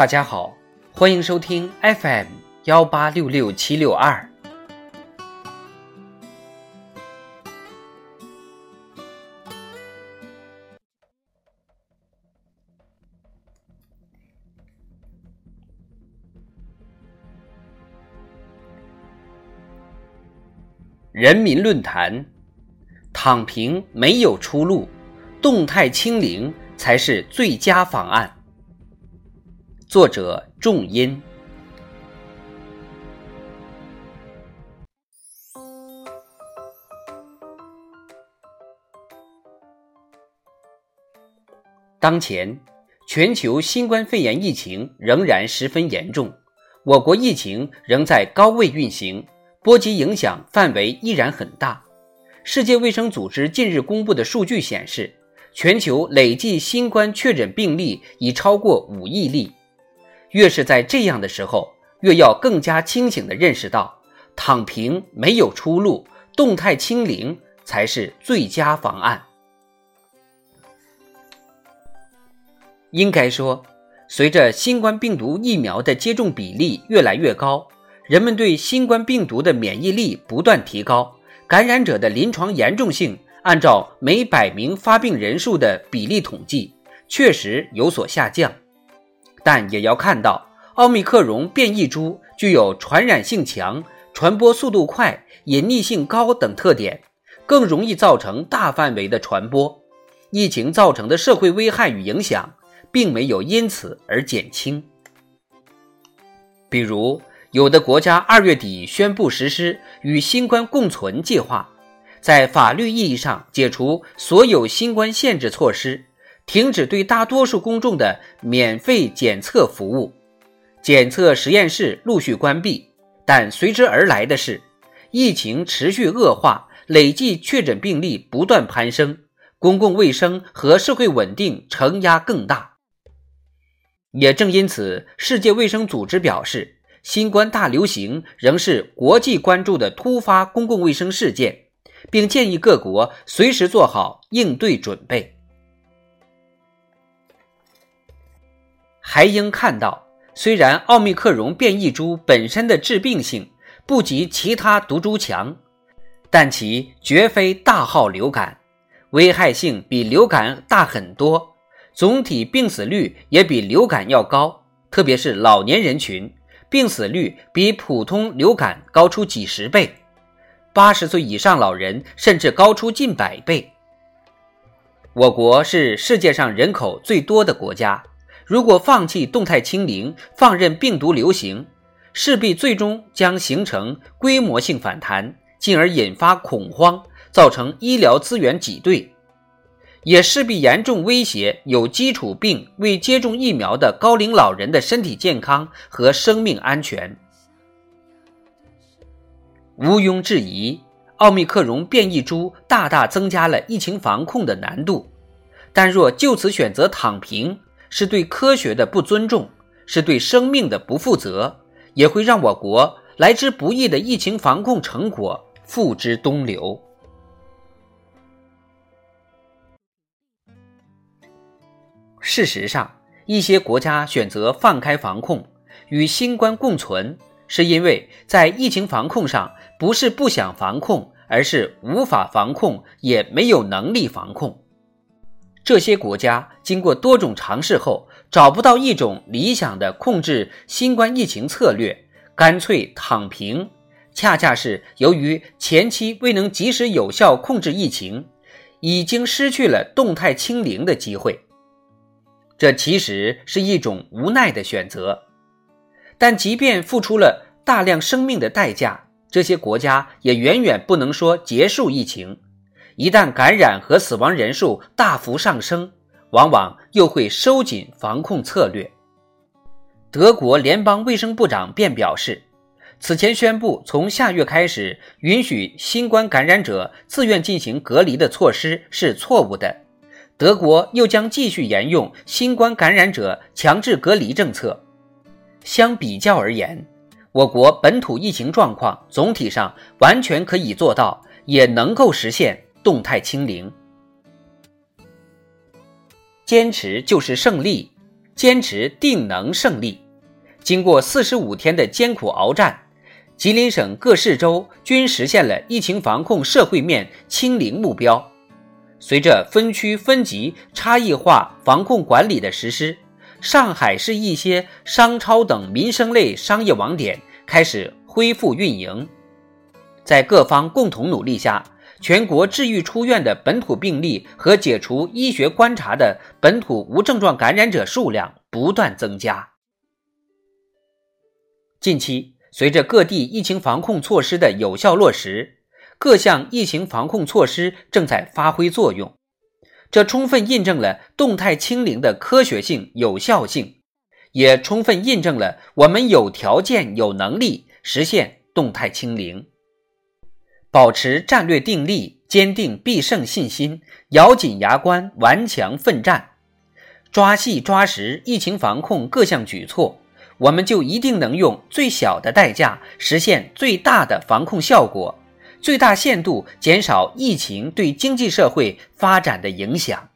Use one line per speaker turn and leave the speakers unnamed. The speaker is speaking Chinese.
大家好，欢迎收听 FM 幺八六六七六二。人民论坛：躺平没有出路，动态清零才是最佳方案。作者：重音。当前，全球新冠肺炎疫情仍然十分严重，我国疫情仍在高位运行，波及影响范围依然很大。世界卫生组织近日公布的数据显示，全球累计新冠确诊病例已超过五亿例。越是在这样的时候，越要更加清醒地认识到，躺平没有出路，动态清零才是最佳方案。应该说，随着新冠病毒疫苗的接种比例越来越高，人们对新冠病毒的免疫力不断提高，感染者的临床严重性按照每百名发病人数的比例统计，确实有所下降。但也要看到，奥密克戎变异株具有传染性强、传播速度快、隐匿性高等特点，更容易造成大范围的传播。疫情造成的社会危害与影响，并没有因此而减轻。比如，有的国家二月底宣布实施与新冠共存计划，在法律意义上解除所有新冠限制措施。停止对大多数公众的免费检测服务，检测实验室陆续关闭，但随之而来的是疫情持续恶化，累计确诊病例不断攀升，公共卫生和社会稳定承压更大。也正因此，世界卫生组织表示，新冠大流行仍是国际关注的突发公共卫生事件，并建议各国随时做好应对准备。还应看到，虽然奥密克戎变异株本身的致病性不及其他毒株强，但其绝非大号流感，危害性比流感大很多，总体病死率也比流感要高，特别是老年人群，病死率比普通流感高出几十倍，八十岁以上老人甚至高出近百倍。我国是世界上人口最多的国家。如果放弃动态清零，放任病毒流行，势必最终将形成规模性反弹，进而引发恐慌，造成医疗资源挤兑，也势必严重威胁有基础病未接种疫苗的高龄老人的身体健康和生命安全。毋庸置疑，奥密克戎变异株大大增加了疫情防控的难度，但若就此选择躺平，是对科学的不尊重，是对生命的不负责，也会让我国来之不易的疫情防控成果付之东流。事实上，一些国家选择放开防控，与新冠共存，是因为在疫情防控上不是不想防控，而是无法防控，也没有能力防控。这些国家经过多种尝试后，找不到一种理想的控制新冠疫情策略，干脆躺平。恰恰是由于前期未能及时有效控制疫情，已经失去了动态清零的机会。这其实是一种无奈的选择。但即便付出了大量生命的代价，这些国家也远远不能说结束疫情。一旦感染和死亡人数大幅上升，往往又会收紧防控策略。德国联邦卫生部长便表示，此前宣布从下月开始允许新冠感染者自愿进行隔离的措施是错误的。德国又将继续沿用新冠感染者强制隔离政策。相比较而言，我国本土疫情状况总体上完全可以做到，也能够实现。动态清零，坚持就是胜利，坚持定能胜利。经过四十五天的艰苦鏖战，吉林省各市州均实现了疫情防控社会面清零目标。随着分区分级差异化防控管理的实施，上海市一些商超等民生类商业网点开始恢复运营。在各方共同努力下，全国治愈出院的本土病例和解除医学观察的本土无症状感染者数量不断增加。近期，随着各地疫情防控措施的有效落实，各项疫情防控措施正在发挥作用，这充分印证了动态清零的科学性、有效性，也充分印证了我们有条件、有能力实现动态清零。保持战略定力，坚定必胜信心，咬紧牙关，顽强奋战，抓细抓实疫情防控各项举措。我们就一定能用最小的代价实现最大的防控效果，最大限度减少疫情对经济社会发展的影响。